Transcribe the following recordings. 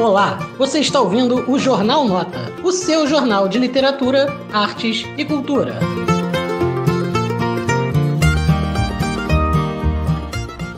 Olá, você está ouvindo o Jornal Nota, o seu jornal de literatura, artes e cultura.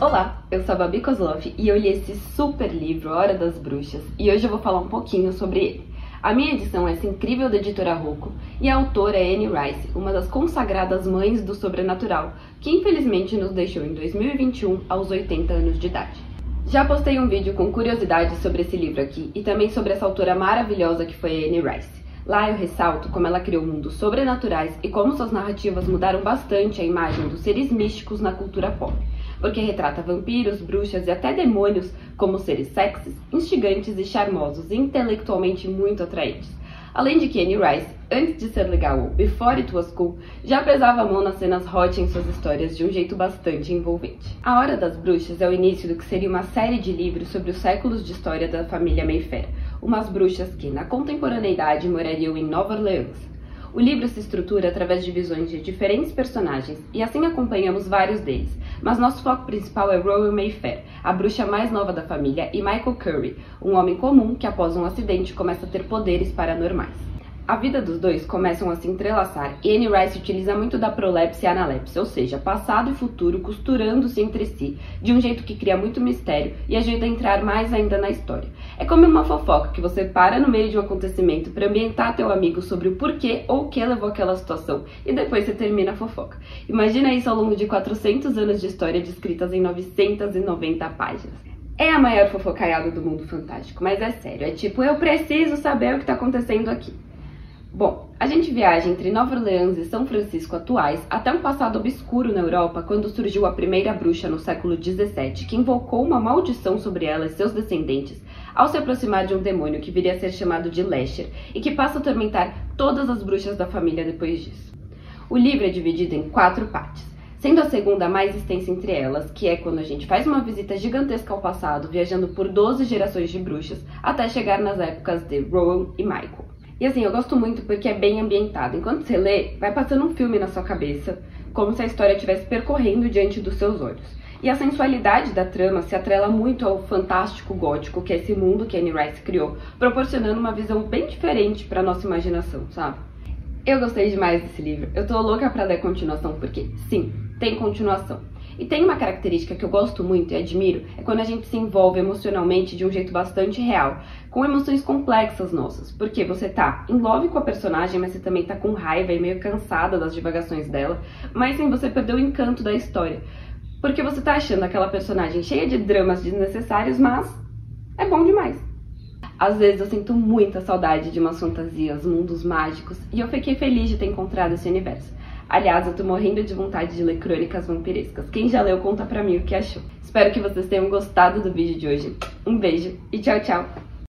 Olá, eu sou a Babi Kozlov e eu li esse super livro Hora das Bruxas e hoje eu vou falar um pouquinho sobre ele. A minha edição é essa incrível da editora Rocco e a autora é Anne Rice, uma das consagradas mães do sobrenatural, que infelizmente nos deixou em 2021 aos 80 anos de idade. Já postei um vídeo com curiosidades sobre esse livro aqui e também sobre essa autora maravilhosa que foi Anne Rice. Lá eu ressalto como ela criou mundos sobrenaturais e como suas narrativas mudaram bastante a imagem dos seres místicos na cultura pop, porque retrata vampiros, bruxas e até demônios como seres sexys, instigantes e charmosos e intelectualmente muito atraentes. Além de que Annie Rice, antes de ser legal Before It Was Cool, já pesava a mão nas cenas hot em suas histórias de um jeito bastante envolvente. A Hora das Bruxas é o início do que seria uma série de livros sobre os séculos de história da família Mayfair, umas bruxas que, na contemporaneidade, morariam em Nova Orleans. O livro se estrutura através de visões de diferentes personagens e assim acompanhamos vários deles, mas nosso foco principal é Rowan Mayfair, a bruxa mais nova da família, e Michael Curry, um homem comum que após um acidente começa a ter poderes paranormais. A vida dos dois começam a se entrelaçar e Anne Rice utiliza muito da prolepse e analepse, ou seja, passado e futuro costurando-se entre si, de um jeito que cria muito mistério e ajuda a entrar mais ainda na história. É como uma fofoca que você para no meio de um acontecimento para ambientar teu amigo sobre o porquê ou o que levou aquela situação e depois você termina a fofoca. Imagina isso ao longo de 400 anos de história descritas em 990 páginas. É a maior fofocaiada do mundo fantástico, mas é sério, é tipo, eu preciso saber o que está acontecendo aqui. Bom, a gente viaja entre Nova Orleans e São Francisco atuais até um passado obscuro na Europa quando surgiu a primeira bruxa no século XVII, que invocou uma maldição sobre ela e seus descendentes ao se aproximar de um demônio que viria a ser chamado de Lesher e que passa a atormentar todas as bruxas da família depois disso. O livro é dividido em quatro partes, sendo a segunda a mais extensa entre elas, que é quando a gente faz uma visita gigantesca ao passado, viajando por 12 gerações de bruxas, até chegar nas épocas de Rowan e Michael. E assim, eu gosto muito porque é bem ambientado. Enquanto você lê, vai passando um filme na sua cabeça, como se a história estivesse percorrendo diante dos seus olhos. E a sensualidade da trama se atrela muito ao fantástico gótico, que é esse mundo que Anne Rice criou, proporcionando uma visão bem diferente para nossa imaginação, sabe? Eu gostei demais desse livro. Eu tô louca para ler continuação porque, sim, tem continuação. E tem uma característica que eu gosto muito e admiro, é quando a gente se envolve emocionalmente de um jeito bastante real, com emoções complexas nossas, porque você tá em love com a personagem, mas você também tá com raiva e meio cansada das divagações dela, mas sem você perder o encanto da história. Porque você tá achando aquela personagem cheia de dramas desnecessários, mas é bom demais. Às vezes eu sinto muita saudade de umas fantasias, mundos mágicos, e eu fiquei feliz de ter encontrado esse universo. Aliás, eu tô morrendo de vontade de ler crônicas vampirescas. Quem já leu, conta pra mim o que achou. Espero que vocês tenham gostado do vídeo de hoje. Um beijo e tchau, tchau!